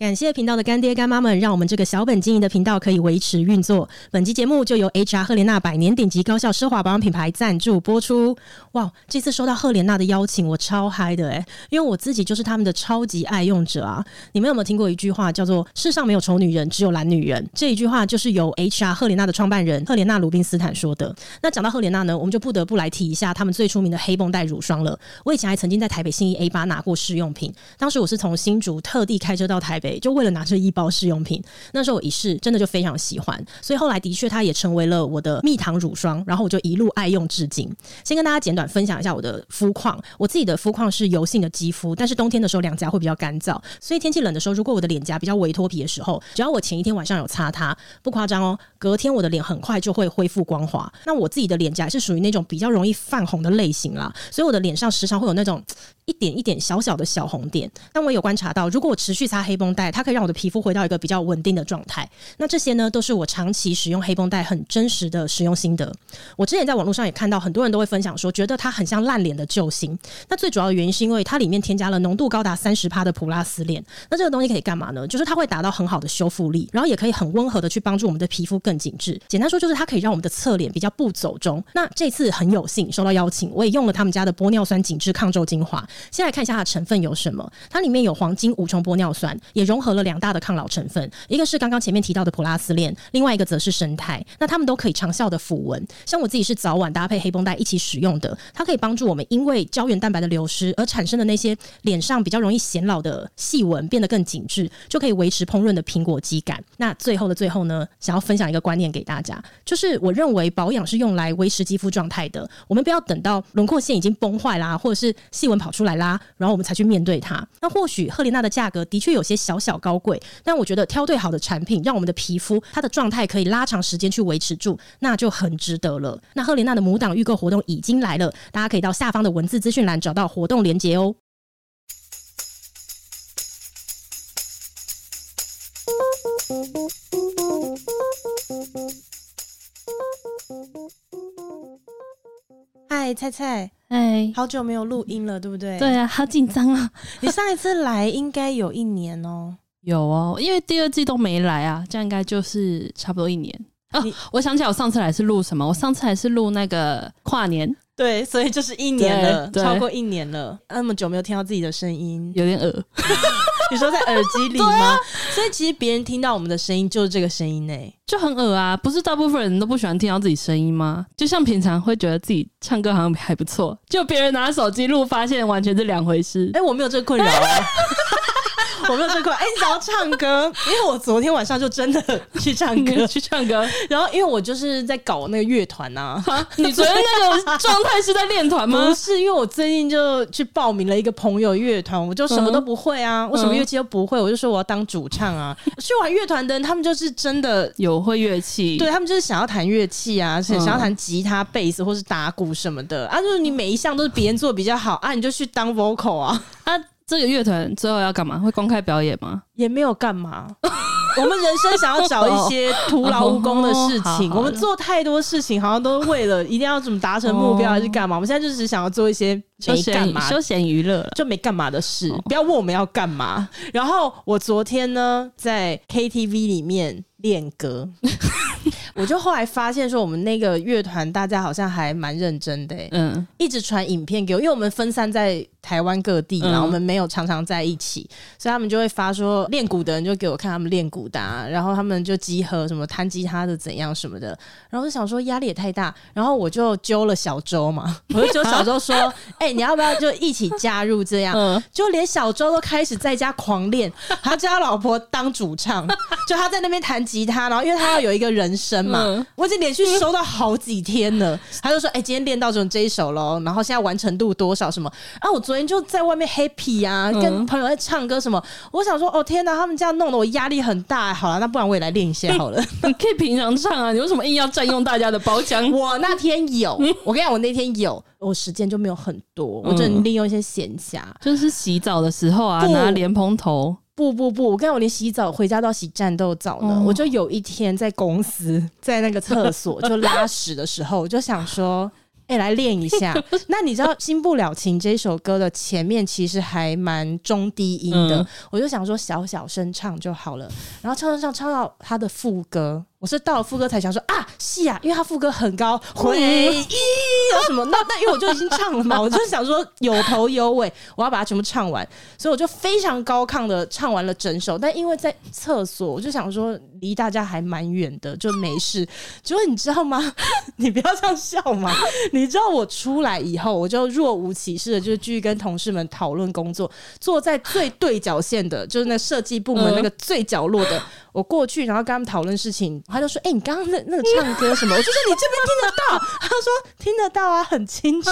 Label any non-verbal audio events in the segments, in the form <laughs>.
感谢频道的干爹干妈们，让我们这个小本经营的频道可以维持运作。本期节目就由 HR 赫莲娜百年顶级高效奢华保养品牌赞助播出。哇，这次收到赫莲娜的邀请，我超嗨的诶，因为我自己就是他们的超级爱用者啊！你们有没有听过一句话叫做“世上没有丑女人，只有懒女人”？这一句话就是由 HR 赫莲娜的创办人赫莲娜鲁宾斯坦说的。那讲到赫莲娜呢，我们就不得不来提一下他们最出名的黑绷带乳霜了。我以前还曾经在台北信义 A 八拿过试用品，当时我是从新竹特地开车到台北，就为了拿这一包试用品，那时候我一试，真的就非常喜欢，所以后来的确它也成为了我的蜜糖乳霜，然后我就一路爱用至今。先跟大家简短分享一下我的肤况，我自己的肤况是油性的肌肤，但是冬天的时候两颊会比较干燥，所以天气冷的时候，如果我的脸颊比较微脱皮的时候，只要我前一天晚上有擦它，不夸张哦，隔天我的脸很快就会恢复光滑。那我自己的脸颊是属于那种比较容易泛红的类型啦，所以我的脸上时常会有那种一点一点小小的小红点。但我有观察到，如果我持续擦黑绷带，它可以让我的皮肤回到一个比较稳定的状态。那这些呢，都是我长期使用黑绷带很真实的使用心得。我之前在网络上也看到很多人都会分享说，觉得它很像烂脸的救星。那最主要的原因是因为它里面添加了浓度高达三十帕的普拉斯链。那这个东西可以干嘛呢？就是它会达到很好的修复力，然后也可以很温和的去帮助我们的皮肤更紧致。简单说，就是它可以让我们的侧脸比较不走中。那这次很有幸收到邀请，我也用了他们家的玻尿酸紧致抗皱精华。先来看一下它的成分有什么？它里面有黄金五重玻尿酸，也融合了两大的抗老成分，一个是刚刚前面提到的普拉斯链，另外一个则是生肽。那它们都可以长效的抚纹。像我自己是早晚搭配黑绷带一起使用的，它可以帮助我们因为胶原蛋白的流失而产生的那些脸上比较容易显老的细纹变得更紧致，就可以维持膨润的苹果肌感。那最后的最后呢，想要分享一个观念给大家，就是我认为保养是用来维持肌肤状态的，我们不要等到轮廓线已经崩坏啦，或者是细纹跑出来啦，然后我们才去面对它。那或许赫莲娜的价格的确有些小小高贵，但我觉得挑对好的产品，让我们的皮肤它的状态可以拉长时间去维持住，那就很值得了。那赫莲娜的母档预购活动已经来了，大家可以到下方的文字资讯栏找到活动链接哦。嗨，菜菜，哎，好久没有录音了，对不对？对啊，好紧张啊！<laughs> 你上一次来应该有一年哦，有哦，因为第二季都没来啊，这样应该就是差不多一年哦。我想起来，我上次来是录什么？我上次还是录那个跨年，对，所以就是一年了，超过一年了，那么久没有听到自己的声音，有点恶。<laughs> 你说在耳机里吗？啊、所以其实别人听到我们的声音就是这个声音呢、欸，就很耳啊！不是大部分人都不喜欢听到自己声音吗？就像平常会觉得自己唱歌好像还不错，就别人拿手机录，发现完全是两回事。哎、欸，我没有这个困扰啊。<laughs> 我没有这块，哎、欸，你想要唱歌？因为我昨天晚上就真的去唱歌，<laughs> 去唱歌。然后因为我就是在搞那个乐团呐。你昨天那个 <laughs> 状态是在练团吗？不是，因为我最近就去报名了一个朋友乐团，我就什么都不会啊，嗯、我什么乐器都不会，我就说我要当主唱啊。嗯、去玩乐团的人，他们就是真的有会乐器，对他们就是想要弹乐器啊，想要弹吉他、贝斯或是打鼓什么的啊。就是你每一项都是别人做的比较好啊，你就去当 vocal 啊啊。这个乐团最后要干嘛？会公开表演吗？也没有干嘛。<laughs> 我们人生想要找一些徒劳无功的事情。我们做太多事情，好像都为了一定要怎么达成目标，还是干嘛？我们现在就只想要做一些没干嘛、休闲娱乐，就没干嘛的事。不要问我们要干嘛。然后我昨天呢，在 KTV 里面练歌。<laughs> 我就后来发现说，我们那个乐团大家好像还蛮认真的，欸，嗯，一直传影片给我，因为我们分散在台湾各地，然后我们没有常常在一起，嗯、所以他们就会发说练鼓的人就给我看他们练鼓的，啊，然后他们就集合什么弹吉他的怎样什么的，然后我就想说压力也太大，然后我就揪了小周嘛，<laughs> 我就揪小周说，<laughs> 哎、欸，你要不要就一起加入这样？嗯，就连小周都开始在家狂练，<laughs> 他叫他老婆当主唱，就他在那边弹吉他，然后因为他要有一个人声。嗯、我已经连续收到好几天了，嗯、他就说：“哎、欸，今天练到这种这一首喽，然后现在完成度多少什么？”啊，我昨天就在外面 happy 啊，跟朋友在唱歌什么。嗯、我想说，哦天哪，他们这样弄得我压力很大。好了，那不然我也来练一下好了。<laughs> 你可以平常唱啊，你为什么硬要占用大家的包厢？<laughs> 我那天有，<laughs> 我跟你讲，我那天有，我时间就没有很多，我只能利用一些闲暇，就是洗澡的时候啊，拿莲蓬头。不不不，我跟我连洗澡回家都要洗战斗澡呢。哦、我就有一天在公司，在那个厕所就拉屎的时候，我就想说，哎、欸，来练一下。<laughs> 那你知道《新不了情》这首歌的前面其实还蛮中低音的，嗯、我就想说小小声唱就好了。然后唱唱唱唱到他的副歌。我是到了副歌才想说啊，是啊，因为他副歌很高，回忆有什么？那那因为我就已经唱了嘛，<laughs> 我就想说有头有尾，我要把它全部唱完，所以我就非常高亢的唱完了整首。但因为在厕所，我就想说离大家还蛮远的，就没事。结果你知道吗？<laughs> 你不要这样笑嘛！你知道我出来以后，我就若无其事的，就继续跟同事们讨论工作，坐在最对角线的，就是那设计部门那个最角落的。我过去，然后跟他们讨论事情，他就说：“哎、你刚刚那那个唱歌什么？”我就说：“你这边听得到。<laughs> ”他说：“听得到啊，很清楚。”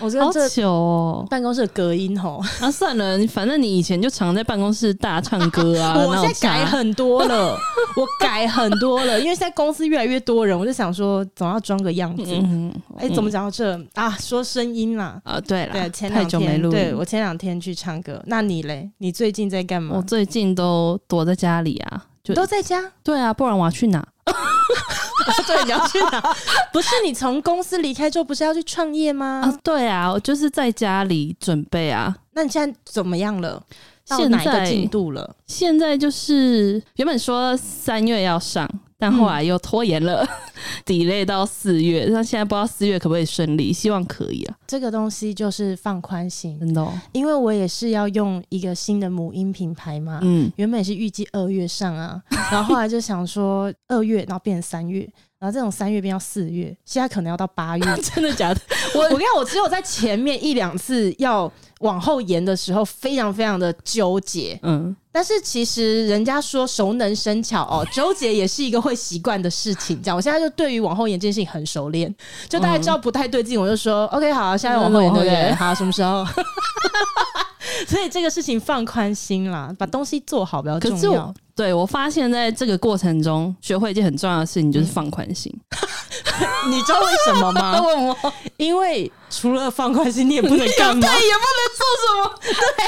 我觉得这糗哦，办公室的隔音吼。啊，算了，反正你以前就常在办公室大唱歌啊。<laughs> 我现在改很多了，我改很多了，因为现在公司越来越多人，我就想说总要装个样子。哎、嗯欸，怎么讲到这啊？说声音啦。啊，对了，对，前两天对我前两天去唱歌。那你嘞？你最近在干嘛？我最近都躲在家里啊，就都在家。对啊，不然我要去哪？<laughs> 对，你要去哪？不是你从公司离开之后，不是要去创业吗？啊，对啊，我就是在家里准备啊。那你现在怎么样了？现在哪一个进度了？现在就是原本说三月要上。但后来又拖延了，<laughs> delay 到四月。那现在不知道四月可不可以顺利，希望可以啊。这个东西就是放宽心，真的、哦。因为我也是要用一个新的母婴品牌嘛，嗯，原本也是预计二月上啊，然后后来就想说二月，然后变成三月。然后这种三月变到四月，现在可能要到八月，<laughs> 真的假的？我我跟你讲，我只有在前面一两次要往后延的时候，非常非常的纠结。嗯，但是其实人家说熟能生巧哦，<laughs> 纠结也是一个会习惯的事情。这样，我现在就对于往后延这件事情很熟练，就大家知道不太对劲，我就说、嗯、<laughs> OK，好，现在往后延对不对？好，什么时候？<laughs> 所以这个事情放宽心啦，把东西做好比较重要。对，我发现在这个过程中，学会一件很重要的事情，就是放宽心。嗯、<laughs> 你知道为什么吗？<laughs> 问我，因为除了放宽心，你也不能干嘛，<laughs> 对，也不能做什么。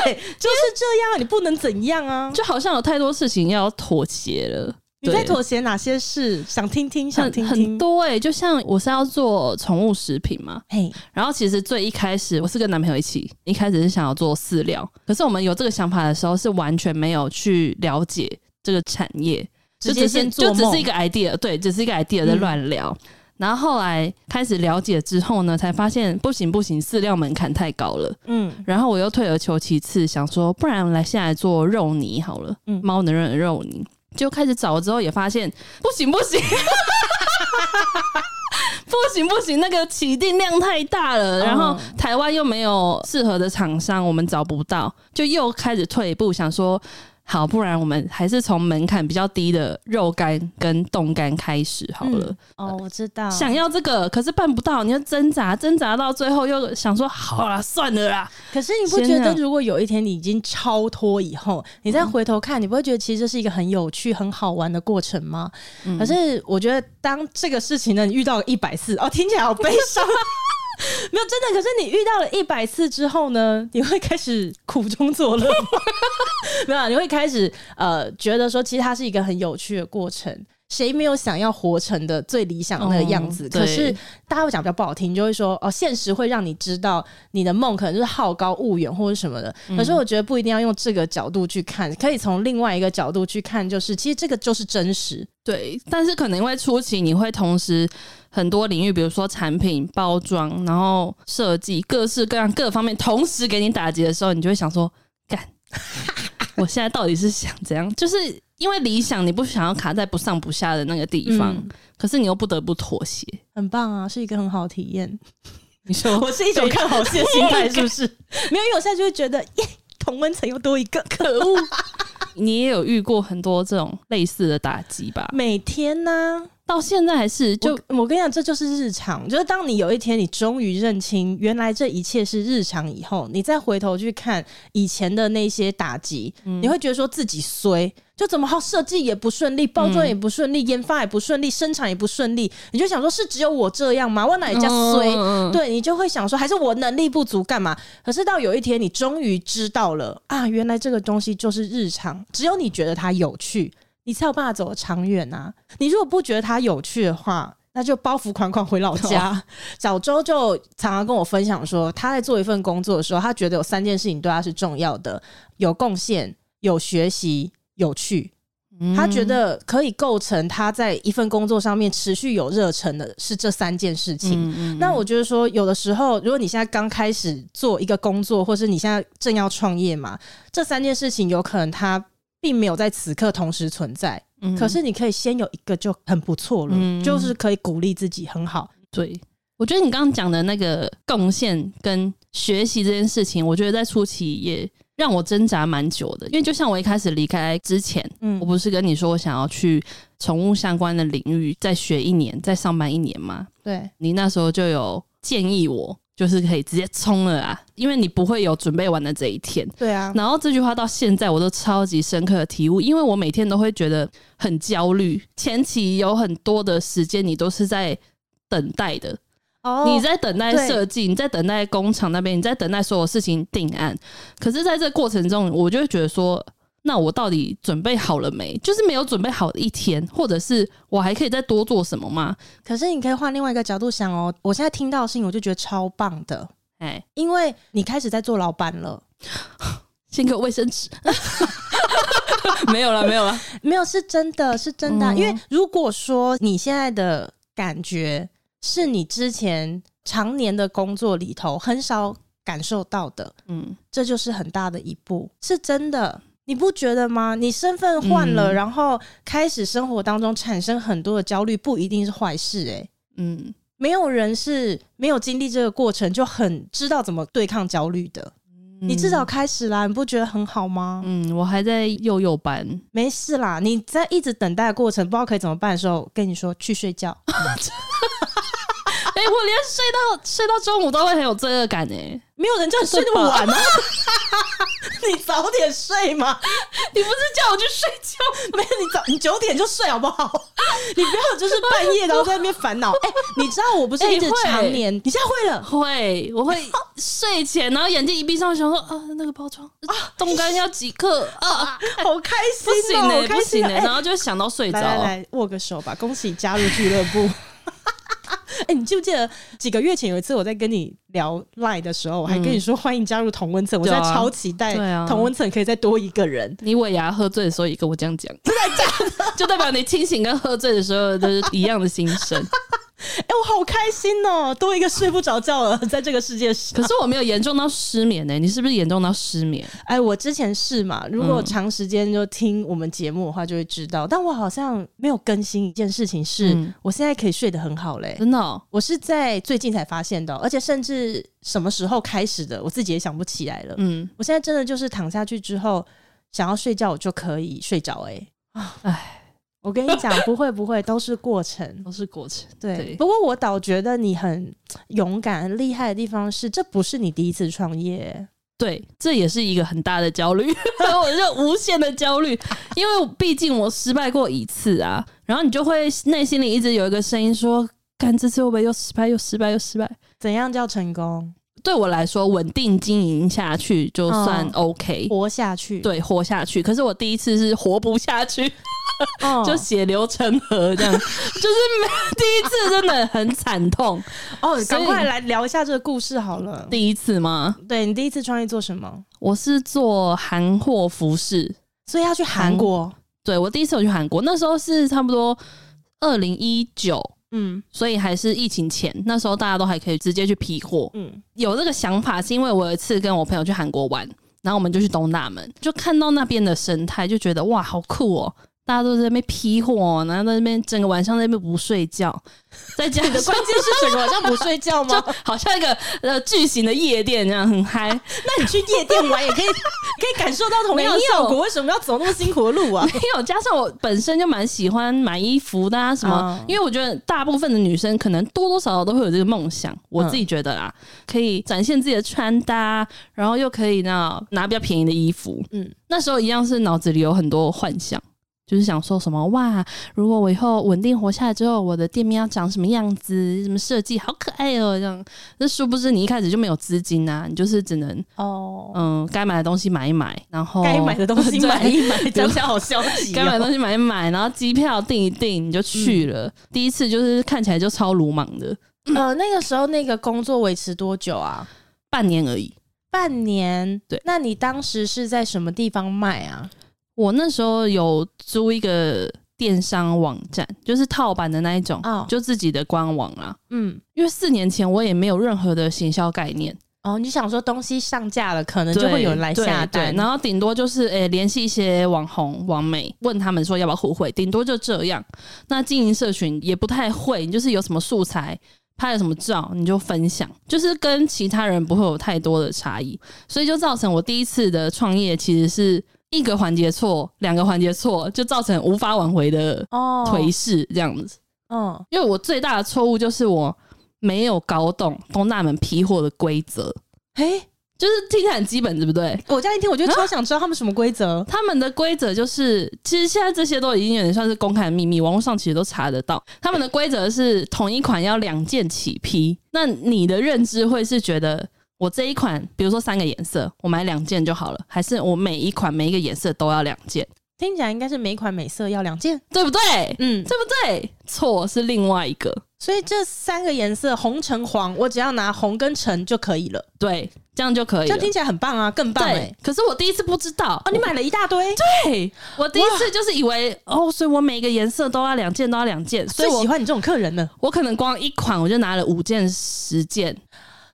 对，就是这样，你不能怎样啊？就好像有太多事情要妥协了。你在妥协哪些事？想听听，想听听。很多哎、欸，就像我是要做宠物食品嘛，嘿。然后其实最一开始，我是跟男朋友一起，一开始是想要做饲料。可是我们有这个想法的时候，是完全没有去了解这个产业，就只是就只是一个 idea，对，只是一个 idea 在乱聊。嗯、然后后来开始了解之后呢，才发现不行不行，饲料门槛太高了。嗯。然后我又退而求其次，想说，不然我们来现在做肉泥好了，嗯，猫能认的肉泥。就开始找了之后，也发现不行不行，<laughs> 不行不行，那个起订量太大了，然后台湾又没有适合的厂商，我们找不到，就又开始退一步，想说。好，不然我们还是从门槛比较低的肉干跟冻干开始好了。嗯、哦，我知道，想要这个，可是办不到，你要挣扎，挣扎到最后又想说，好啦，算了啦。可是你不觉得，如果有一天你已经超脱以后，你再回头看，你不会觉得其实这是一个很有趣、很好玩的过程吗？嗯、可是我觉得，当这个事情呢，你遇到了一百次，哦，听起来好悲伤。<laughs> <laughs> 没有真的，可是你遇到了一百次之后呢，你会开始苦中作乐，<laughs> 没有，你会开始呃觉得说，其实它是一个很有趣的过程。谁没有想要活成的最理想的那个样子？哦、可是大家会讲比较不好听，就会说哦，现实会让你知道你的梦可能就是好高骛远或者什么的。嗯、可是我觉得不一定要用这个角度去看，可以从另外一个角度去看，就是其实这个就是真实。对，但是可能因为初期你会同时很多领域，比如说产品包装，然后设计各式各样各方面同时给你打击的时候，你就会想说，干，<laughs> 我现在到底是想怎样？就是。因为理想，你不想要卡在不上不下的那个地方，嗯、可是你又不得不妥协，很棒啊，是一个很好的体验。你说 <laughs> 我是一种看好戏的心态，是不是？没有，因为我现在就会觉得，耶，同温层又多一个，可恶！<laughs> 你也有遇过很多这种类似的打击吧？每天呢、啊？到现在还是就我，我跟你讲，这就是日常。就是当你有一天你终于认清原来这一切是日常以后，你再回头去看以前的那些打击，嗯、你会觉得说自己衰，就怎么好设计也不顺利，包装也不顺利，嗯、研发也不顺利，生产也不顺利，你就想说是只有我这样吗？我哪一家衰？嗯、对，你就会想说还是我能力不足干嘛？可是到有一天你终于知道了啊，原来这个东西就是日常，只有你觉得它有趣。你才有办法走得长远呐！你如果不觉得它有趣的话，那就包袱款款回老家。哦、<laughs> 小周就常常跟我分享说，他在做一份工作的时候，他觉得有三件事情对他是重要的：有贡献、有学习、有趣。他觉得可以构成他在一份工作上面持续有热忱的是这三件事情。嗯嗯嗯。那我觉得说，有的时候，如果你现在刚开始做一个工作，或是你现在正要创业嘛，这三件事情有可能它并没有在此刻同时存在。嗯。可是你可以先有一个就很不错了，嗯，就是可以鼓励自己很好。对，我觉得你刚刚讲的那个贡献跟学习这件事情，我觉得在初期也。让我挣扎蛮久的，因为就像我一开始离开之前，嗯，我不是跟你说我想要去宠物相关的领域再学一年，再上班一年吗？对，你那时候就有建议我，就是可以直接冲了啊，因为你不会有准备完的这一天。对啊，然后这句话到现在我都超级深刻的体悟，因为我每天都会觉得很焦虑，前期有很多的时间你都是在等待的。Oh, 你在等待设计，你在等待工厂那边，你在等待所有事情定案。可是，在这过程中，我就会觉得说，那我到底准备好了没？就是没有准备好的一天，或者是我还可以再多做什么吗？可是，你可以换另外一个角度想哦。我现在听到的事情，我就觉得超棒的。哎，因为你开始在做老板了。<laughs> 先给我卫生纸。<laughs> 没有了，没有了，<laughs> 没有，是真的是真的啊。嗯。因为如果说你现在的感觉。是你之前常年的工作里头很少感受到的，嗯，这就是很大的一步，是真的，你不觉得吗？你身份换了，嗯，然后开始生活当中产生很多的焦虑，不一定是坏事，欸，诶，嗯，没有人是没有经历这个过程就很知道怎么对抗焦虑的，嗯，你至少开始啦，你不觉得很好吗？嗯，我还在幼幼班，没事啦，你在一直等待的过程，不知道可以怎么办的时候，跟你说去睡觉。<laughs> 哎、欸，我连睡到睡到中午都会很有罪恶感哎、欸，没有人叫你睡那么晚吗？<laughs> 你早点睡嘛！你不是叫我去睡觉？<laughs> 没有，你早你九点就睡好不好？你不要就是半夜然后在那边烦恼。<laughs> 哎、欸，你知道我不是一直常年、欸？你现在会了？会，我会睡前然后眼睛一闭上，想说啊，那个包装啊，冻干要几克啊，啊？好开心哦、喔，不行哎、欸欸，然后就想到睡着。来，来来握个手吧，恭喜加入俱乐部。<laughs> 哎、欸，你记不记得几个月前有一次我在跟你聊 Line 的时候，我还跟你说欢迎加入同温层，我现在超期待同温层可以再多一个人。你尾牙喝醉的时候也跟我这样讲，<laughs> 真的假的？<laughs> 就代表你清醒跟喝醉的时候都是一样的心声。<laughs> 哎、欸，我好开心哦、喔，多一个睡不着觉了，<laughs> 在这个世界上。可是我没有严重到失眠呢、欸，你是不是严重到失眠？哎，我之前是嘛，如果长时间就听我们节目的话，就会知道、嗯。但我好像没有更新一件事情是，是、嗯、我现在可以睡得很好嘞、欸，真的、哦，我是在最近才发现的，而且甚至什么时候开始的，我自己也想不起来了。嗯，我现在真的就是躺下去之后想要睡觉，我就可以睡着、欸。哎，哎。我跟你讲，不会不会，都是过程，都是过程对。对，不过我倒觉得你很勇敢、很厉害的地方是，这不是你第一次创业。对，这也是一个很大的焦虑，<laughs> 我就无限的焦虑，因为毕竟我失败过一次啊。然后你就会内心里一直有一个声音说：“干，这次会不会又失败，又失败，又失败？怎样叫成功？”对我来说，稳定经营下去就算 OK，活下去。对，活下去。可是我第一次是活不下去。<laughs> 就血流成河这样，<laughs> 就是第一次真的很惨痛哦。赶快来聊一下这个故事好了。第一次吗？对，你第一次创业做什么？我是做韩货服饰，所以要去韩国。对，我第一次我去韩国，那时候是差不多二零一九，嗯，所以还是疫情前，那时候大家都还可以直接去批货。嗯，有这个想法是因为我有一次跟我朋友去韩国玩，然后我们就去东大门，就看到那边的生态，就觉得哇，好酷哦。大家都在那边批货，然后在那边整个晚上在那边不睡觉，在家里的关键是整个晚上不睡觉吗？就好像一个呃巨型的夜店这样很嗨。<laughs> 那你去夜店玩也可以，<laughs> 可以感受到同样的效果。为什么要走那么辛苦的路啊？<laughs> 没有，加上我本身就蛮喜欢买衣服的啊，什么、嗯？因为我觉得大部分的女生可能多多少少都会有这个梦想。我自己觉得啦，可以展现自己的穿搭，然后又可以呢拿比较便宜的衣服。嗯，那时候一样是脑子里有很多幻想。就是想说什么哇，如果我以后稳定活下来之后，我的店面要长什么样子？什么设计好可爱哦，这样。那殊不知你一开始就没有资金啊，你就是只能哦，嗯，该买的东西买一买，然后该买的东西 <laughs> 买一买，讲起来好消极哦。该买的东西买一买，然后机票订一订，你就去了。嗯。第一次就是看起来就超鲁莽的。呃，那个时候那个工作维持多久啊？半年而已。半年，对。那你当时是在什么地方卖啊？我那时候有租一个电商网站，就是套版的那一种，哦，就自己的官网啊。嗯，因为四年前我也没有任何的行销概念。哦，你想说东西上架了，可能就会有人来下单，然后顶多就是诶联系一些网红、网美，问他们说要不要互惠，顶多就这样。那经营社群也不太会，就是有什么素材。拍了什么照你就分享，就是跟其他人不会有太多的差异，所以就造成我第一次的创业其实是一个环节错，两个环节错，就造成无法挽回的颓势这样子。嗯，因为我最大的错误就是我没有搞懂东大门批货的规则。嘿。就是听起来很基本，对不对？我这样一听，我就超想知道他们什么规则。啊？他们的规则就是，其实现在这些都已经有点算是公开的秘密，网络上其实都查得到。他们的规则是同一款要两件起批。那你的认知会是觉得，我这一款，比如说三个颜色，我买两件就好了，还是我每一款每一个颜色都要两件？听起来应该是每款每色要两件，对不对？嗯，对不对？错是另外一个。所以这三个颜色红、橙、黄，我只要拿红跟橙就可以了。对，这样就可以了。这样听起来很棒啊，更棒哎、欸！可是我第一次不知道哦，你买了一大堆。对，我第一次就是以为哦，所以我每个颜色都要两件，都要两件。所以我喜欢你这种客人呢。我可能光一款我就拿了五件、十件。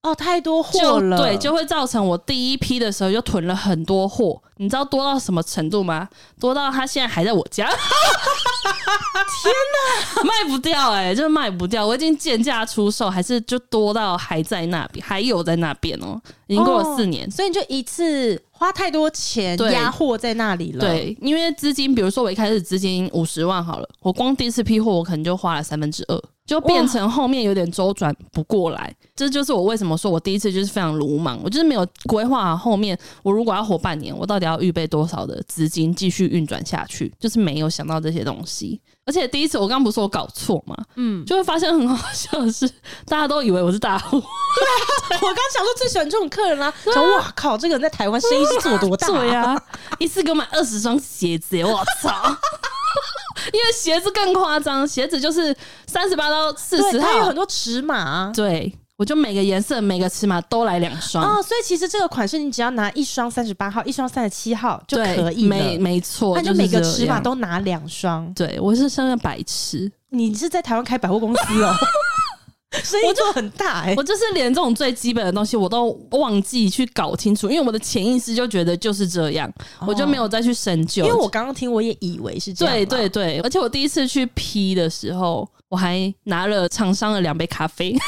哦，太多货了，对，就会造成我第一批的时候就囤了很多货。你知道多到什么程度吗？多到他现在还在我家。天哪，卖不掉哎、欸，就是卖不掉。我已经贱价出售，还是就多到还在那边，还有在那边哦、喔。已经过了四年、哦，所以你就一次花太多钱压货在那里了。对，因为资金，比如说我一开始资金五十万好了，我光第一次批货，我可能就花了三分之二。就变成后面有点周转不过来，这就是我为什么说我第一次就是非常鲁莽，我就是没有规划后面我如果要活半年，我到底要预备多少的资金继续运转下去，就是没有想到这些东西。而且第一次我刚刚不是说我搞错嘛，嗯，就会发现很好笑的是，<laughs> 大家都以为我是大户。对啊，我刚想说最喜欢这种客人啦，<laughs> 说哇靠，这个人在台湾生意是做多大啊？对啊，<laughs> 一次给我买二十双鞋子，我操！因为鞋子更夸张，鞋子就是三十八到四十号，它有很多尺码啊。对，我就每个颜色、每个尺码都来两双哦。所以其实这个款式你只要拿一双三十八号，一双三十七号就可以了。没没错，那就每个尺码都拿两双。对，我是生个白痴，你是在台湾开百货公司哦。<laughs> 生意做很大哎、欸，我就是连这种最基本的东西我都忘记去搞清楚，因为我的潜意识就觉得就是这样，哦、我就没有再去深究。因为我刚刚听，我也以为是这样。对对对，而且我第一次去批的时候，我还拿了厂商的两杯咖啡。<laughs>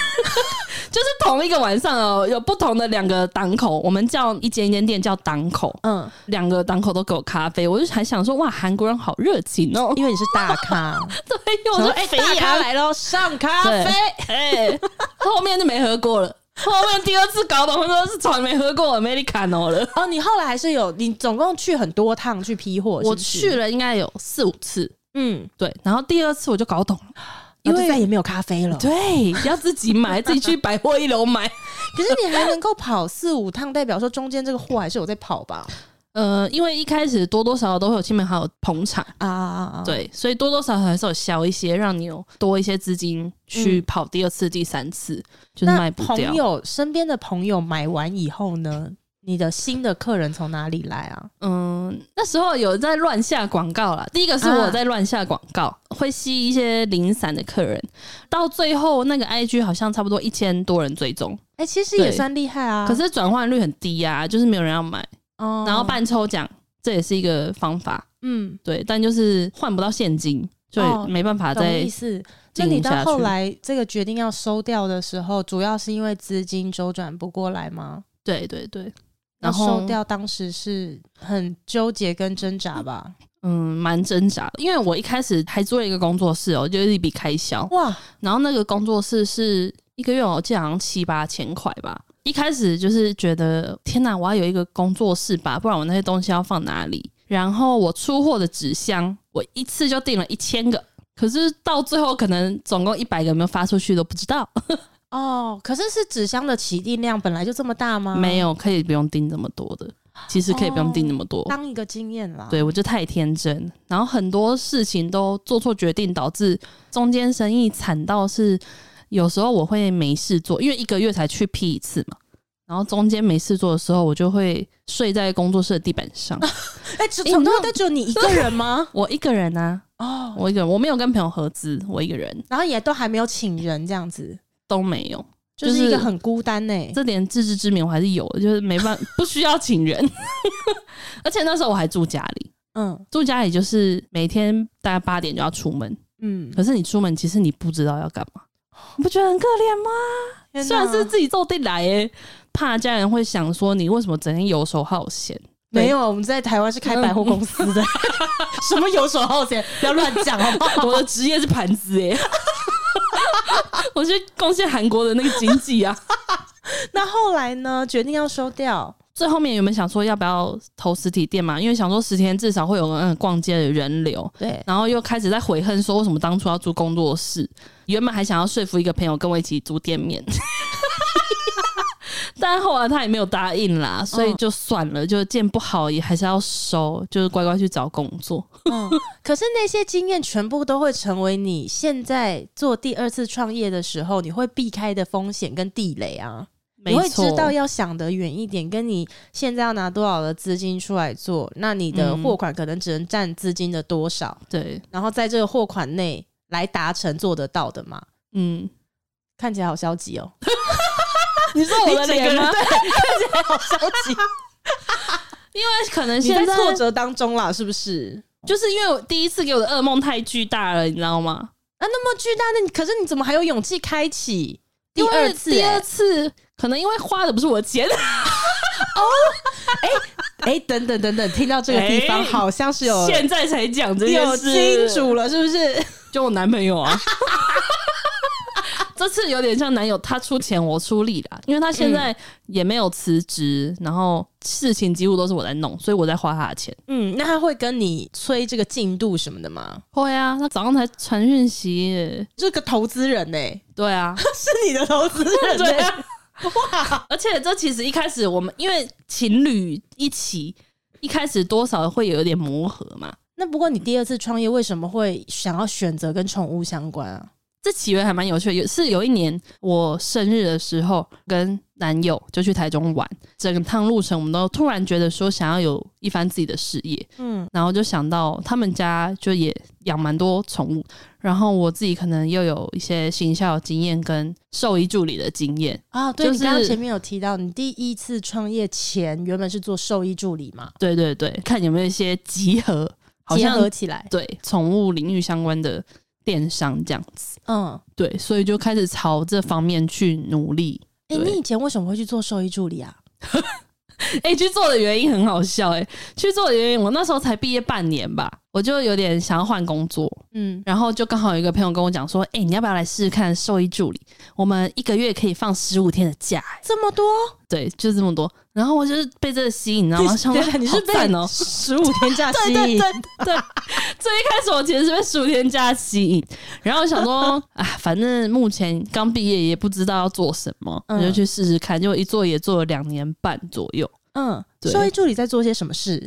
就是同一个晚上哦，有不同的两个档口，我们叫一间一间店叫档口，嗯，两个档口都给我咖啡，我就还想说哇，韩国人好热情哦，因为你是大咖，<laughs> 对，我说哎，大咖来喽，上咖啡，哎，后面就没喝过了，后面第二次搞懂，我说是从来没喝过 Americano 了。哦，你后来还是有，你总共去很多趟去批货，我去了应该有四五次，嗯，对，然后第二次我就搞懂了。因为再也没有咖啡了，对，要自己买，<laughs> 自己去百货一楼买。可是你还能够跑四五趟，代表说中间这个货还是有在跑吧？呃，因为一开始多多少少都会有亲朋好友捧场啊啊啊，对，所以多多少少还是有销一些，让你有多一些资金去跑第二次、第三次，嗯、就是卖不掉。朋友身边的朋友买完以后呢？你的新的客人从哪里来啊？嗯，那时候有在乱下广告啦。第一个是我在乱下广告，啊、会吸一些零散的客人。到最后那个 IG 好像差不多一千多人追踪，哎、欸，其实也算厉害啊。可是转换率很低啊，就是没有人要买。哦，然后办抽奖，这也是一个方法。嗯，对，但就是换不到现金，所以没办法再、哦。意思？那你到后来这个决定要收掉的时候，主要是因为资金周转不过来吗？对对对。然后收掉，当时是很纠结跟挣扎吧？嗯，蛮挣扎的，因为我一开始还做了一个工作室哦，就是一笔开销哇。然后那个工作室是一个月我记得好像七八千块吧。一开始就是觉得天哪，我要有一个工作室吧，不然我那些东西要放哪里？然后我出货的纸箱，我一次就订了一千个，可是到最后可能总共一百个有没有发出去都不知道。哦，可是是纸箱的起订量本来就这么大吗？没有，可以不用订这么多的。其实可以不用订那么多，哦、当一个经验啦。对，我就太天真，然后很多事情都做错决定，导致中间生意惨到是有时候我会没事做，因为一个月才去批一次嘛。然后中间没事做的时候，我就会睡在工作室的地板上。<laughs> 哎、欸，总共都只有你一个人吗？<laughs> 我一个人啊。哦，我一个人，我没有跟朋友合资，我一个人。然后也都还没有请人，这样子都没有。就是一个很孤单呢、欸，这点自知之明我还是有的，就是没办法，<laughs> 不需要请人，<laughs> 而且那时候我还住家里，嗯，住家里就是每天大概八点就要出门，嗯，可是你出门其实你不知道要干嘛，你不觉得很可怜吗？虽然是自己坐地来，哎，怕家人会想说你为什么整天游手好闲？没有，我们在台湾是开百货公司的，<laughs> 什么游手好闲？不要乱讲好不好？我的职业是盘子哎。我去贡献韩国的那个经济啊！<laughs> <laughs> 那后来呢？决定要收掉。最后面有没有想说要不要投实体店嘛？因为想说十天至少会有嗯逛街的人流。对。然后又开始在悔恨说为什么当初要租工作室？原本还想要说服一个朋友跟我一起租店面。但后来他也没有答应啦，所以就算了，就见不好也还是要收，就是乖乖去找工作。嗯，可是那些经验全部都会成为你现在做第二次创业的时候，你会避开的风险跟地雷啊。没错。你会知道要想得远一点，跟你现在要拿多少的资金出来做，那你的货款可能只能占资金的多少？对，然后在这个货款内来达成做得到的嘛。嗯，看起来好消极哦。<laughs> 你说我的脸吗？对，看起来好消极。因为可能现在，在挫折当中啦，是不是？就是因为我第一次给我的噩梦太巨大了，你知道吗？啊，那么巨大，那你可是你怎么还有勇气开启第二次？第二次可能因为花的不是我的钱 <laughs> 哦。哎哎，等等等等，听到这个地方好像是有现在才讲这件事，有金主了，是不是？就我男朋友啊。<laughs> 这次有点像男友，他出钱我出力啦，因为他现在也没有辞职，然后事情几乎都是我在弄，所以我在花他的钱。嗯，那他会跟你催这个进度什么的吗？会啊，他早上才传讯息，这个投资人呢、欸？对啊，<laughs> 是你的投资人、欸，<laughs> 对啊。哇！而且这其实一开始我们因为情侣一起，一开始多少会有点磨合嘛。那不过你第二次创业为什么会想要选择跟宠物相关啊？这起源还蛮有趣的，有是有一年我生日的时候，跟男友就去台中玩，整趟路程我们都突然觉得说想要有一番自己的事业，嗯，然后就想到他们家就也养蛮多宠物，然后我自己可能又有一些行销经验跟兽医助理的经验啊，对，就是、你刚刚前面有提到你第一次创业前原本是做兽医助理嘛？对对对，看有没有一些集合，好像结合起来，对，宠物领域相关的。电商这样子，嗯，对，所以就开始朝这方面去努力。哎、欸，你以前为什么会去做兽医助理啊？哎、欸，去做的原因很好笑、欸，哎，去做的原因，我那时候才毕业半年吧。我就有点想要换工作，嗯，然后就刚好有一个朋友跟我讲说，哎、欸，你要不要来试试看兽医助理？我们一个月可以放十五天的假，这么多？对，就这么多。然后我就是被这个吸引，你知道吗？想说你是被哦，十五天假 <laughs> 吸引。对对对对，最一开始我其实是被十五天假吸引，然后我想说，啊，反正目前刚毕业也不知道要做什么，我、嗯、就去试试看。就一做也做了两年半左右。嗯，兽医助理在做些什么事？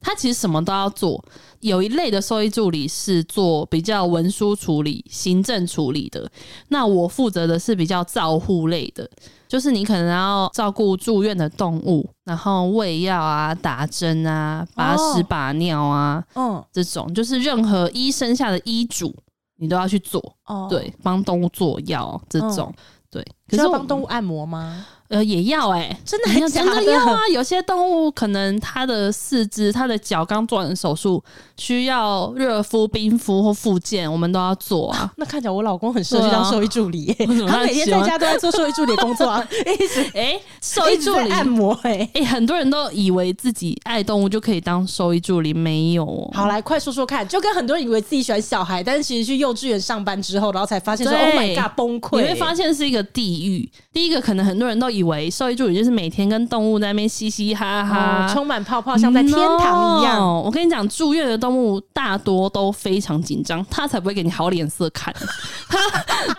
他其实什么都要做，有一类的兽医助理是做比较文书处理、行政处理的。那我负责的是比较照护类的，就是你可能要照顾住院的动物，然后喂药啊、打针啊、把屎把尿啊，嗯，这种就是任何医生下的医嘱，你都要去做。哦，对，帮动物做药这种，对。可是要帮动物按摩吗？呃，也要哎、欸，真的？真的要啊！有些动物可能它的四肢、它的脚刚做完手术，需要热敷、冰敷或复健，我们都要做啊。<laughs> 那看起来我老公很适合当兽医助理、欸，他，他每天在家都在做兽医助理的工作啊。<laughs> 一直哎，兽医助理按摩哎、欸、哎、欸，很多人都以为自己爱动物就可以当兽医助理，没有哦。好，来快说说看，就跟很多人以为自己喜欢小孩，但是其实去幼稚园上班之后，然后才发现说，Oh my God，崩溃！你会发现是一个地地狱。第一个，可能很多人都以为兽医助理就是每天跟动物在那边嘻嘻哈哈，哦、充满泡泡，像在天堂一样。No, 我跟你讲，住院的动物大多都非常紧张，他才不会给你好脸色看。<laughs> 他，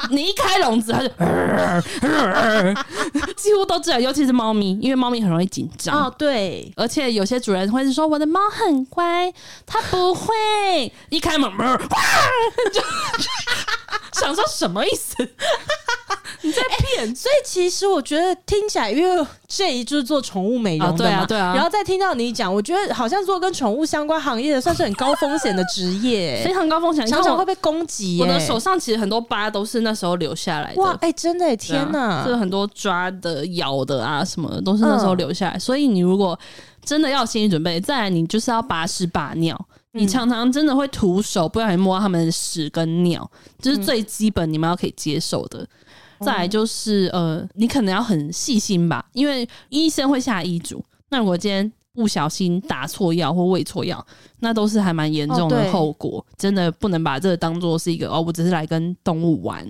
你一开笼子，他就 <laughs> 几乎都这样，尤其是猫咪，因为猫咪很容易紧张。哦，对，而且有些主人会是说，我的猫很乖，它不会一开门，哇，<laughs> 就 <laughs> 想说什么意思？<laughs> 你在骗、欸？所以其实我觉得听起来，因为这一就是做宠物美容的嘛，啊对啊，对啊。然后再听到你讲，我觉得好像做跟宠物相关行业的，算是很高风险的职业，非常高风险，想想会被攻击。我的手上其实很多疤都是那时候留下来的。哇，哎、欸，真的，天哪，就是很多抓的、咬的啊，什么的都是那时候留下来。嗯、所以你如果真的要心理准备，再来你就是要把屎把尿。你常常真的会徒手不小心摸他们的屎跟尿，这、就是最基本你们要可以接受的。嗯、再来就是呃，你可能要很细心吧，因为医生会下医嘱。那如果今天不小心打错药或喂错药，那都是还蛮严重的后果。哦、真的不能把这个当做是一个哦，我只是来跟动物玩，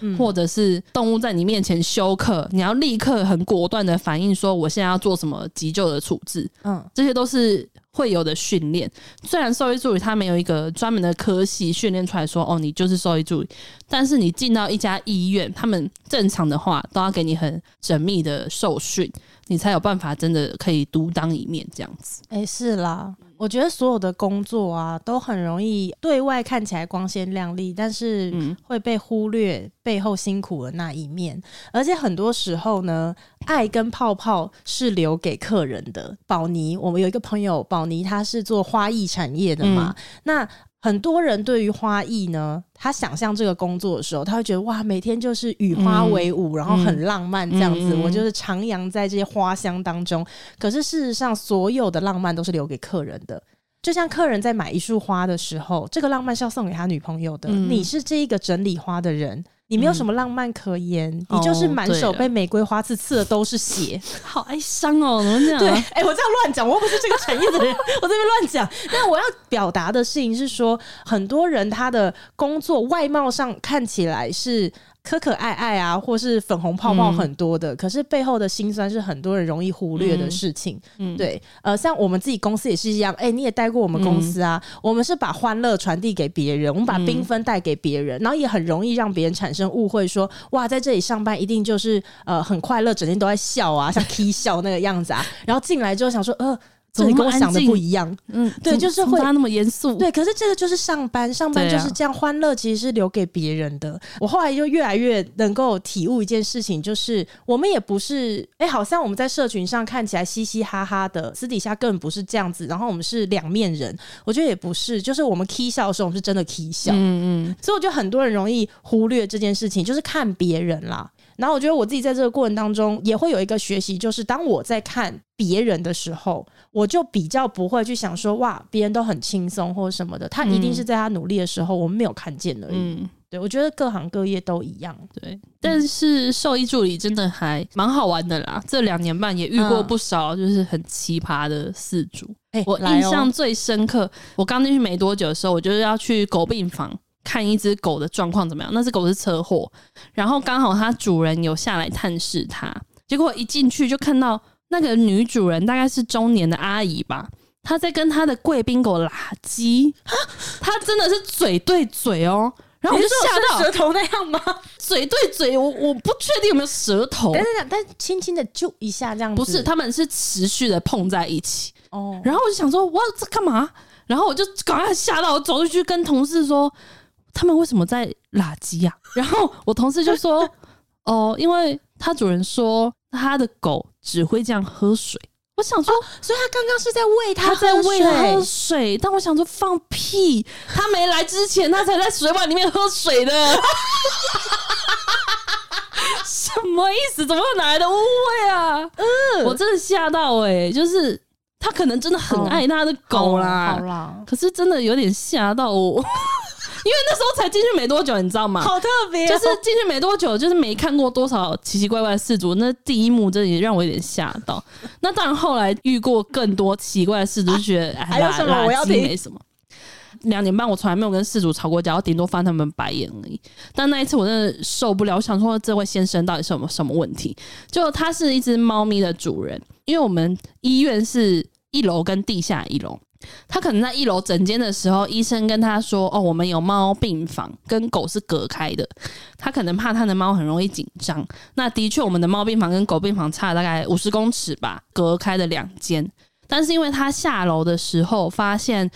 嗯、或者是动物在你面前休克，你要立刻很果断的反应说我现在要做什么急救的处置。嗯，这些都是。会有的训练，虽然兽医助理他没有一个专门的科系训练出来说，哦，你就是兽医助理，但是你进到一家医院，他们正常的话都要给你很缜密的受训，你才有办法真的可以独当一面这样子。哎，是啦。我觉得所有的工作啊，都很容易对外看起来光鲜亮丽，但是会被忽略背后辛苦的那一面。而且很多时候呢，爱跟泡泡是留给客人的。宝妮，我们有一个朋友，宝妮，他是做花艺产业的嘛，嗯、那。很多人对于花艺呢，他想象这个工作的时候，他会觉得哇，每天就是与花为伍，嗯、然后很浪漫这样子。嗯、我就是徜徉在这些花香当中。可是事实上，所有的浪漫都是留给客人的。就像客人在买一束花的时候，这个浪漫是要送给他女朋友的。嗯、你是这一个整理花的人。你没有什么浪漫可言，嗯、你就是满手被玫瑰花刺刺的都是血，<laughs> 好哀伤哦！怎么这样？对，哎、欸，我这样乱讲，我又不是这个产业的人，<laughs> 我这边乱讲。但我要表达的事情是说，很多人他的工作外貌上看起来是。可可爱爱啊，或是粉红泡泡很多的，嗯、可是背后的辛酸是很多人容易忽略的事情。嗯，对，呃，像我们自己公司也是一样，哎、欸，你也待过我们公司啊，嗯、我们是把欢乐传递给别人，我们把缤纷带给别人，嗯、然后也很容易让别人产生误会说，说哇，在这里上班一定就是呃很快乐，整天都在笑啊，像 K 笑那个样子啊，然后进来之后想说，呃。这里跟我想的不一样，嗯，对，就是会他那么严肃，对，可是这个就是上班，上班就是这样，欢乐其实是留给别人的。啊、我后来就越来越能够体悟一件事情，就是我们也不是，哎、欸，好像我们在社群上看起来嘻嘻哈哈的，私底下根本不是这样子。然后我们是两面人，我觉得也不是，就是我们 k 笑的时候，我们是真的 k 笑，嗯嗯。所以我觉得很多人容易忽略这件事情，就是看别人啦。然后我觉得我自己在这个过程当中也会有一个学习，就是当我在看别人的时候，我就比较不会去想说哇，别人都很轻松或者什么的，他一定是在他努力的时候，我们没有看见而已。嗯，对，我觉得各行各业都一样。对，但是兽医助理真的还蛮好玩的啦。这两年半也遇过不少就是很奇葩的饲主。我印象最深刻，哦、我刚进去没多久的时候，我就是要去狗病房。看一只狗的状况怎么样？那只狗是车祸，然后刚好它主人有下来探视它，结果一进去就看到那个女主人大概是中年的阿姨吧，她在跟她的贵宾狗拉鸡，她真的是嘴对嘴哦，然后我就吓到，舌头那样吗？嘴对嘴，我我不确定有没有舌头，但是但轻轻的就一下这样子，不是，他们是持续的碰在一起哦，然后我就想说，哇，这干嘛？然后我就赶快吓到，我走出去跟同事说。他们为什么在垃圾呀？<laughs> 然后我同事就说：“哦，因为他主人说他的狗只会这样喝水。”我想说，所以他刚刚是在喂他，他在喂他喝水。但我想说，放屁！他没来之前，他才在水碗里面喝水的。<laughs> 什么意思？怎么会哪来的误会啊？嗯，我真的吓到哎！就是他可能真的很爱他的狗啦，好啦，可是真的有点吓到我。因为那时候才进去没多久，你知道吗？好特别，就是进去没多久，就是没看过多少奇奇怪怪的事主。那第一幕真的也让我有点吓到。那当然，后来遇过更多奇怪的事主，就觉得还有什么我要听没什么。两年半我从来没有跟事主吵过架，我顶多翻他们白眼而已。但那一次我真的受不了，我想说这位先生到底是什么什么问题？就他是一只猫咪的主人，因为我们医院是一楼跟地下一楼。他可能在一楼诊间的时候，医生跟他说：“哦，我们有猫病房，跟狗是隔开的。”他可能怕他的猫很容易紧张。那的确，我们的猫病房跟狗病房差了大概五十公尺吧，隔开的两间。但是因为他下楼的时候发现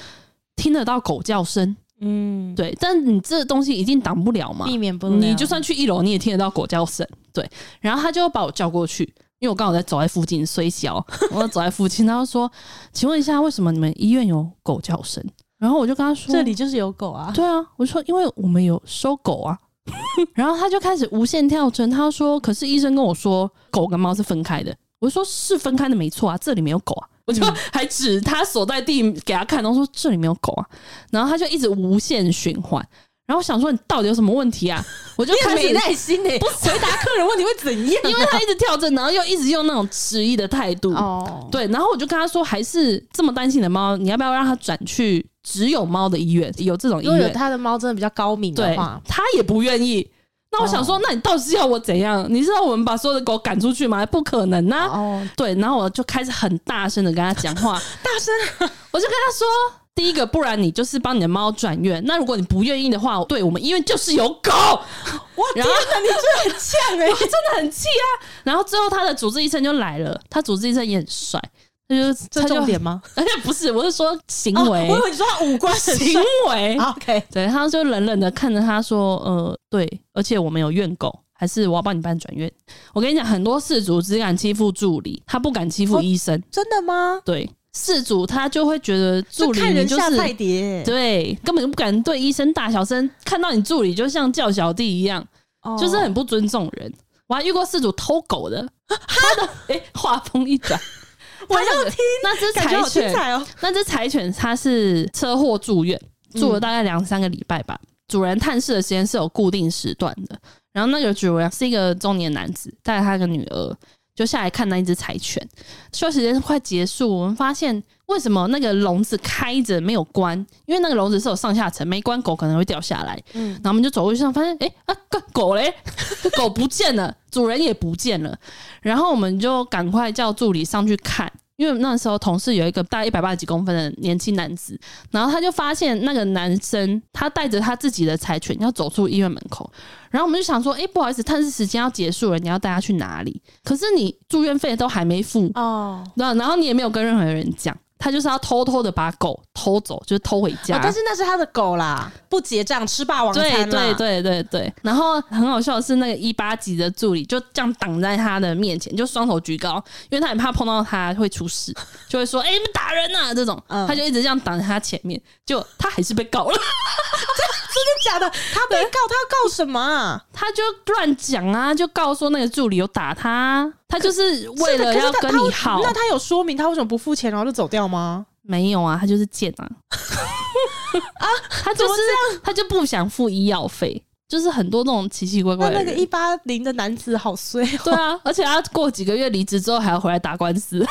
听得到狗叫声，嗯，对。但你这东西一定挡不了嘛，避免不了。你就算去一楼，你也听得到狗叫声，对。然后他就把我叫过去。因为我刚好在走在附近，虽小，<laughs> 我走在附近，他就说：“请问一下，为什么你们医院有狗叫声？”然后我就跟他说：“这里就是有狗啊。”对啊，我说：“因为我们有收狗啊。<laughs> ”然后他就开始无限跳针，他说：“可是医生跟我说，狗跟猫是分开的。”我说：“是分开的，没错啊，这里没有狗啊。”我就还指他所在地给他看，然后说：“这里没有狗啊。”然后他就一直无限循环。然后我想说，你到底有什么问题啊？<laughs> 我就开始没耐心呢，不回答客人问题会怎样？<laughs> 因为他一直跳针，然后又一直用那种迟疑的态度。哦，对，然后我就跟他说，还是这么担心你的猫，你要不要让他转去只有猫的医院？有这种医院，如果他的猫真的比较高明的话，他也不愿意。那我想说，那你到底是要我怎样？你是要我们把所有的狗赶出去吗？不可能啊！哦，对，然后我就开始很大声的跟他讲话，<laughs> 大声，我就跟他说。第一个，不然你就是帮你的猫转院。那如果你不愿意的话，对我们医院就是有狗。<laughs> 我天哪，你真的很呛哎、欸，<laughs> 我真的很气啊！然后最后他的主治医生就来了，他主治医生也很帅，他就这重点吗？而 <laughs> 且不是，我是说行为。哦、我以为你说他五官行为。OK，对，他就冷冷的看着他说：“呃，对，而且我们有怨狗，还是我要帮你办转院。”我跟你讲，很多事主只敢欺负助理，他不敢欺负医生。哦。真的吗？对。饲主他就会觉得助理你就是对，根本就不敢对医生大小声，看到你助理就像叫小弟一样，哦、就是很不尊重人。我还遇过事主偷狗的，他的哎，话锋一转，<laughs> 我要听那只柴犬，哦、那只柴犬它是车祸住院，住了大概两三个礼拜吧。嗯、主人探视的时间是有固定时段的，然后那个主人是一个中年男子，带着他的女儿。就下来看那一只柴犬，休息时间快结束，我们发现为什么那个笼子开着没有关？因为那个笼子是有上下层，没关狗可能会掉下来。嗯，然后我们就走过去上，发现哎、欸、啊，狗狗嘞，<laughs> 狗不见了，主人也不见了，然后我们就赶快叫助理上去看。因为那时候同事有一个大概一百八十几公分的年轻男子，然后他就发现那个男生他带着他自己的柴犬要走出医院门口，然后我们就想说，哎，不好意思，探视时间要结束了，你要带他去哪里？可是你住院费都还没付哦，然后你也没有跟任何人讲。他就是要偷偷的把狗偷走，就是偷回家。哦，但是那是他的狗啦，不结账吃霸王餐。对对对对对。然后很好笑的是，那个一八级的助理就这样挡在他的面前，就双手举高，因为他很怕碰到他会出事，<laughs> 就会说：“哎、欸，你们打人呐、啊！”这种，嗯、他就一直这样挡在他前面，就他还是被告了。<laughs> 真的假的？他被告，他要告什么啊？他就乱讲啊，就告说那个助理有打他，他就是为了要跟你好。那他有说明他为什么不付钱，然后就走掉吗？没有啊，他就是贱啊！<laughs> 啊，他就是这样，他就不想付医药费，就是很多那种奇奇怪怪的。那个一八零的男子好衰哦。对啊，而且他过几个月离职之后还要回来打官司。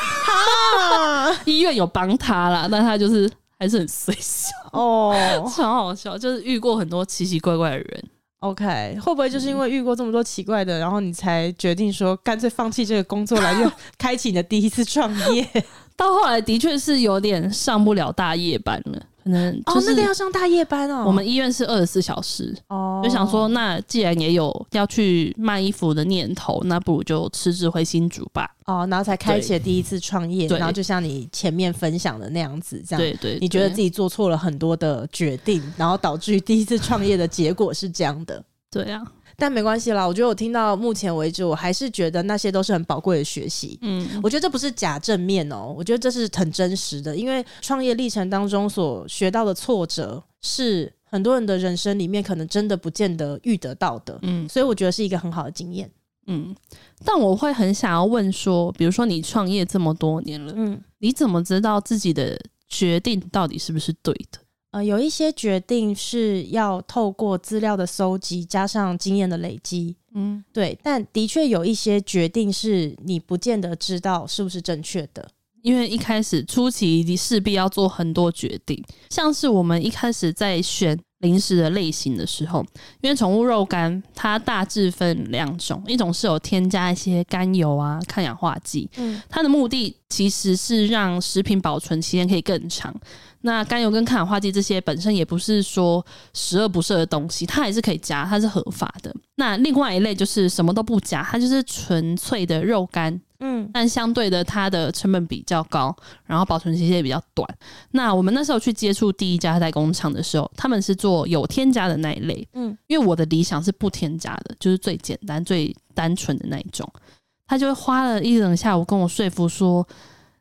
<laughs> 医院有帮他啦，但他就是。还是很随笑哦，<laughs> 超好笑，就是遇过很多奇奇怪怪的人。OK，会不会就是因为遇过这么多奇怪的，然后你才决定说干脆放弃这个工作，<laughs> 来就开启你的第一次创业？到后来的确是有点上不了大夜班了。可能哦，那个要上大夜班哦。我们医院是二十四小时哦，就想说，那既然也有要去卖衣服的念头，那不如就辞职回新竹吧。哦，然后才开启了第一次创业，然后就像你前面分享的那样子，这样对，对对，你觉得自己做错了很多的决定，然后导致于第一次创业的结果是这样的。对啊。但没关系啦，我觉得我听到目前为止，我还是觉得那些都是很宝贵的学习。嗯，我觉得这不是假正面哦，我觉得这是很真实的，因为创业历程当中所学到的挫折，是很多人的人生里面可能真的不见得遇得到的。嗯，所以我觉得是一个很好的经验。嗯，但我会很想要问说，比如说你创业这么多年了，嗯，你怎么知道自己的决定到底是不是对的？呃，有一些决定是要透过资料的搜集，加上经验的累积，嗯，对。但的确有一些决定是你不见得知道是不是正确的，因为一开始初期你势必要做很多决定，像是我们一开始在选零食的类型的时候，因为宠物肉干它大致分两种，一种是有添加一些甘油啊、抗氧化剂，嗯，它的目的其实是让食品保存期间可以更长。那甘油跟抗氧化剂这些本身也不是说十恶不赦的东西，它还是可以加，它是合法的。那另外一类就是什么都不加，它就是纯粹的肉干，嗯，但相对的它的成本比较高，然后保存期间也比较短。那我们那时候去接触第一家代工厂的时候，他们是做有添加的那一类，嗯，因为我的理想是不添加的，就是最简单、最单纯的那一种。他就花了一整下午跟我说服说。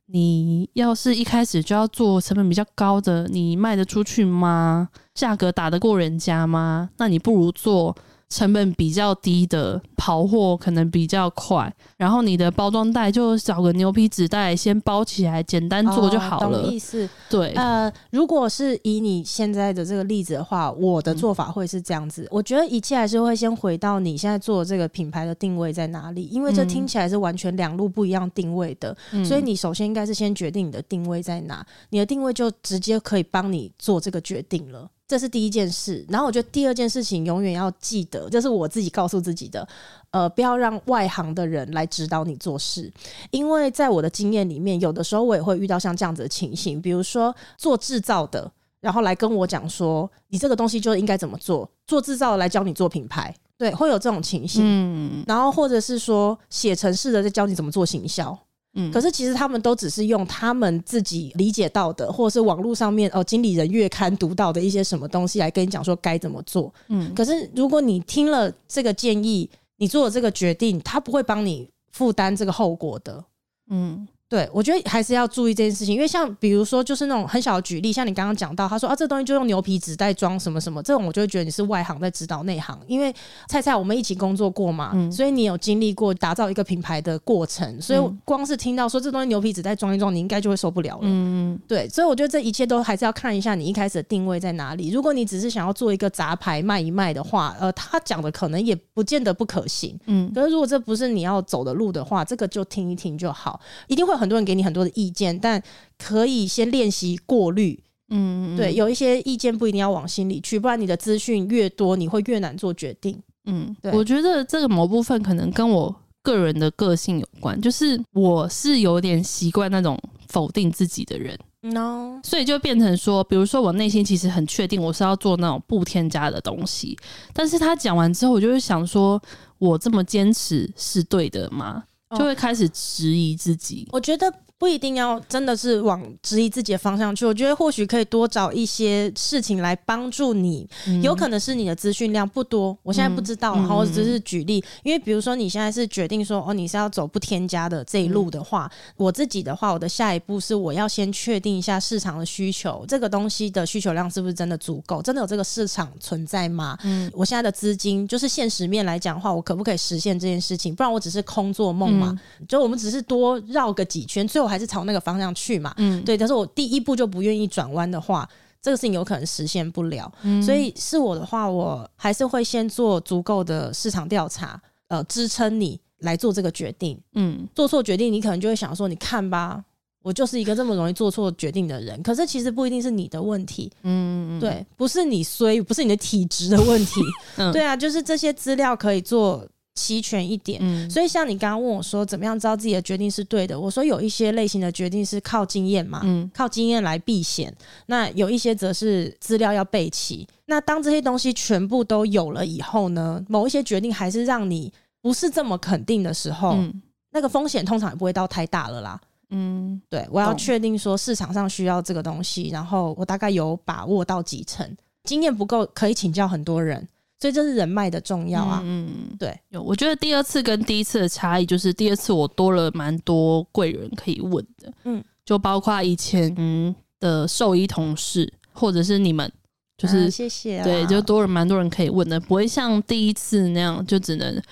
你要是一开始就要做成本比较高的，你卖得出去吗？价格打得过人家吗？那你不如做。成本比较低的跑货可能比较快，然后你的包装袋就找个牛皮纸袋先包起来，简单做就好了。哦、懂意思？对，呃，如果是以你现在的这个例子的话，我的做法会是这样子。嗯、我觉得一切还是会先回到你现在做的这个品牌的定位在哪里，因为这听起来是完全两路不一样定位的，嗯、所以你首先应该是先决定你的定位在哪，你的定位就直接可以帮你做这个决定了。这是第一件事，然后我觉得第二件事情永远要记得，这是我自己告诉自己的，呃，不要让外行的人来指导你做事，因为在我的经验里面，有的时候我也会遇到像这样子的情形，比如说做制造的，然后来跟我讲说，你这个东西就应该怎么做，做制造的来教你做品牌，对，会有这种情形，嗯，然后或者是说写程式的在教你怎么做行销。嗯，可是其实他们都只是用他们自己理解到的，或者是网络上面哦，经理人月刊读到的一些什么东西来跟你讲说该怎么做。嗯，可是如果你听了这个建议，你做了这个决定，他不会帮你负担这个后果的。嗯。对，我觉得还是要注意这件事情，因为像比如说，就是那种很小的举例，像你刚刚讲到，他说啊，这东西就用牛皮纸袋装什么什么，这种我就会觉得你是外行在指导内行。因为菜菜我们一起工作过嘛，嗯、所以你有经历过打造一个品牌的过程，所以光是听到说这东西牛皮纸袋装一装，你应该就会受不了了。嗯，对，所以我觉得这一切都还是要看一下你一开始的定位在哪里。如果你只是想要做一个杂牌卖一卖的话，呃，他讲的可能也不见得不可行。嗯，可是如果这不是你要走的路的话，这个就听一听就好，一定会有很多人给你很多的意见，但可以先练习过滤。嗯，对，有一些意见不一定要往心里去，不然你的资讯越多，你会越难做决定。嗯，对，我觉得这个某部分可能跟我个人的个性有关，就是我是有点习惯那种否定自己的人。No，所以就变成说，比如说我内心其实很确定我是要做那种不添加的东西，但是他讲完之后，我就会想说，我这么坚持是对的吗？就会开始质疑自己。我觉得。不一定要真的是往质疑自己的方向去，我觉得或许可以多找一些事情来帮助你。嗯、有可能是你的资讯量不多，我现在不知道，然后、我、只是举例。因为比如说你现在是决定说哦，你是要走不添加的这一路的话，嗯、我自己的话，我的下一步是我要先确定一下市场的需求，这个东西的需求量是不是真的足够，真的有这个市场存在吗？嗯，我现在的资金就是现实面来讲的话，我可不可以实现这件事情？不然我只是空做梦嘛。嗯、就我们只是多绕个几圈，最后。还是朝那个方向去嘛？嗯，对。但是我第一步就不愿意转弯的话，这个事情有可能实现不了。嗯，所以是我的话，我还是会先做足够的市场调查，呃，支撑你来做这个决定。嗯，做错决定，你可能就会想说：“你看吧，我就是一个这么容易做错决定的人。”可是其实不一定是你的问题。嗯，对，不是你衰，不是你的体质的问题。<laughs> 嗯，对啊，就是这些资料可以做。齐全一点，嗯，所以像你刚刚问我说，怎么样知道自己的决定是对的？我说有一些类型的决定是靠经验嘛，嗯，靠经验来避险。那有一些则是资料要备齐。那当这些东西全部都有了以后呢，某一些决定还是让你不是这么肯定的时候，嗯，那个风险通常也不会到太大了啦。嗯，对，我要确定说市场上需要这个东西，然后我大概有把握到几成，经验不够可以请教很多人。所以这是人脉的重要啊，嗯，对，有，我觉得第二次跟第一次的差异就是，第二次我多了蛮多贵人可以问的，嗯，就包括以前的兽医同事，或者是你们，就是、啊、谢谢，对，就多了蛮多人可以问的，不会像第一次那样就只能。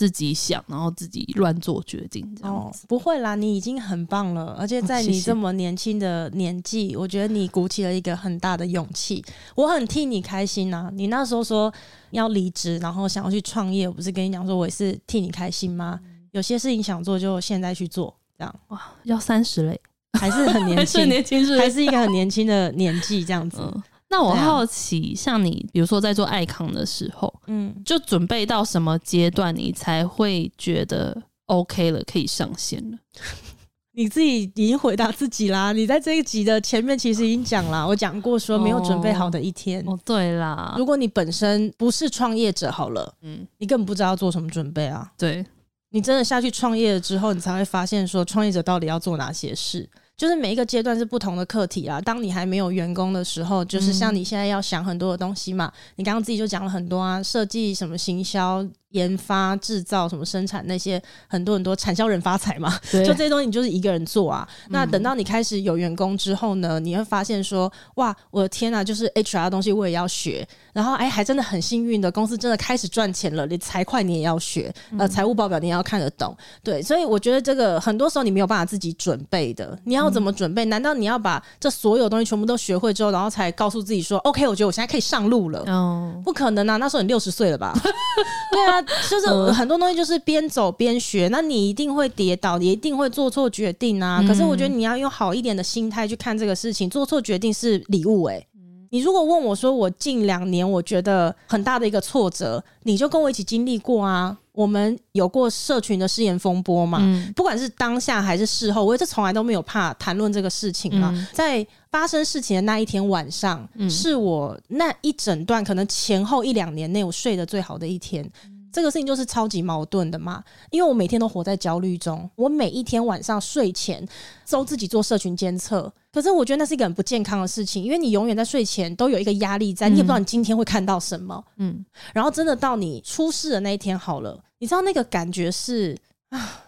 自己想，然后自己乱做决定，这样子、哦、不会啦。你已经很棒了，而且在你这么年轻的年纪。我觉得你鼓起了一个很大的勇气，我很替你开心呐、啊。你那时候说要离职，然后想要去创业，我不是跟你讲说我也是替你开心吗？嗯、有些事情想做，就现在去做，这样哇，要三十嘞。还是很年轻，<laughs> 年轻是，还是一个很年轻的年纪这样子。嗯那我好奇，像你，比如说在做爱康的时候，嗯，就准备到什么阶段，你才会觉得 OK 了，可以上线了？<laughs> 你自己已经回答自己啦。你在这一集的前面其实已经讲了，我讲过说没有准备好的一天。哦，对啦，如果你本身不是创业者，好了，嗯，你根本不知道要做什么准备啊。对，你真的下去创业了之后，你才会发现说，创业者到底要做哪些事。就是每一个阶段是不同的课题啦。当你还没有员工的时候，就是像你现在要想很多的东西嘛。你刚刚自己就讲了很多啊，设计什么行销。研发、制造什么生产那些很多很多产销人发财嘛，<laughs> 就这些东西你就是一个人做啊。嗯、那等到你开始有员工之后呢，你会发现说，哇，我的天呐，就是 HR 的东西我也要学。然后哎，还真的很幸运的，公司真的开始赚钱了，你财会你也要学，呃，财务报表你也要看得懂。对，所以我觉得这个很多时候你没有办法自己准备的。你要怎么准备？难道你要把这所有东西全部都学会之后，然后才告诉自己说，OK，我觉得我现在可以上路了？哦，不可能啊！那时候你六十岁了吧？<laughs> <laughs> 对啊。就是很多东西就是边走边学，那你一定会跌倒，也一定会做错决定啊。可是我觉得你要用好一点的心态去看这个事情，做错决定是礼物诶。你如果问我说，我近两年我觉得很大的一个挫折，你就跟我一起经历过啊。我们有过社群的誓言风波嘛？嗯、不管是当下还是事后，我这从来都没有怕谈论这个事情啊。嗯、在发生事情的那一天晚上，嗯、是我那一整段可能前后一两年内我睡得最好的一天。这个事情就是超级矛盾的嘛，因为我每天都活在焦虑中，我每一天晚上睡前都自己做社群监测，可是我觉得那是一个很不健康的事情，因为你永远在睡前都有一个压力在，你也不知道你今天会看到什么，嗯，然后真的到你出事的那一天好了，你知道那个感觉是啊，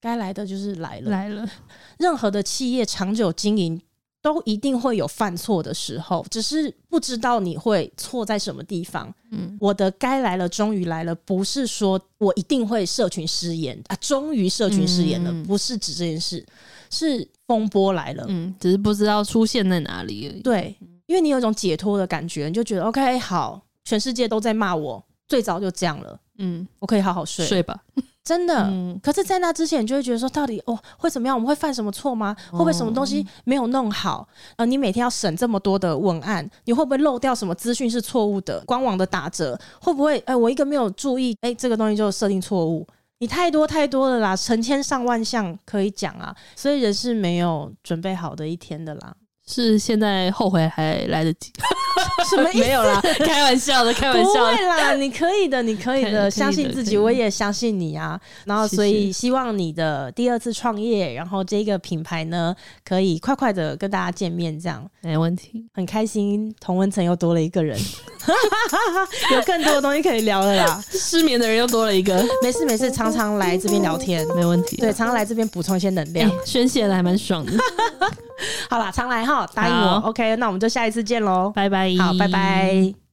该来的就是来了，来了，任何的企业长久经营。都一定会有犯错的时候，只是不知道你会错在什么地方。嗯，我的该来了，终于来了，不是说我一定会社群失言啊，终于社群失言了，嗯、不是指这件事，是风波来了。嗯，只是不知道出现在哪里而已。对，因为你有一种解脱的感觉，你就觉得 OK，好，全世界都在骂我，最早就这样了。嗯，我可以好好睡睡吧。真的，嗯、可是，在那之前，你就会觉得说，到底哦会怎么样？我们会犯什么错吗？会不会什么东西没有弄好？呃，你每天要审这么多的文案，你会不会漏掉什么资讯是错误的？官网的打折会不会？哎、呃，我一个没有注意，哎，这个东西就设定错误。你太多太多了啦，成千上万项可以讲啊，所以人是没有准备好的一天的啦。是现在后悔还来得及？<laughs> 什么意思？没有啦，开玩笑的，开玩笑的。不会啦，你 <laughs> 可以的，你可以的，相信自己，我也相信你啊。然后，所以希望你的第二次创业，然后这个品牌呢，可以快快的跟大家见面，这样没问题。很开心，同温层又多了一个人，<laughs> 有更多的东西可以聊了啦。失眠的人又多了一个，没事没事，常常来这边聊天，没问题。对，常常来这边补充一些能量，宣泄的还蛮爽的。好啦，常来哈，答应我，OK，那我们就下一次见喽，拜拜。好，拜拜。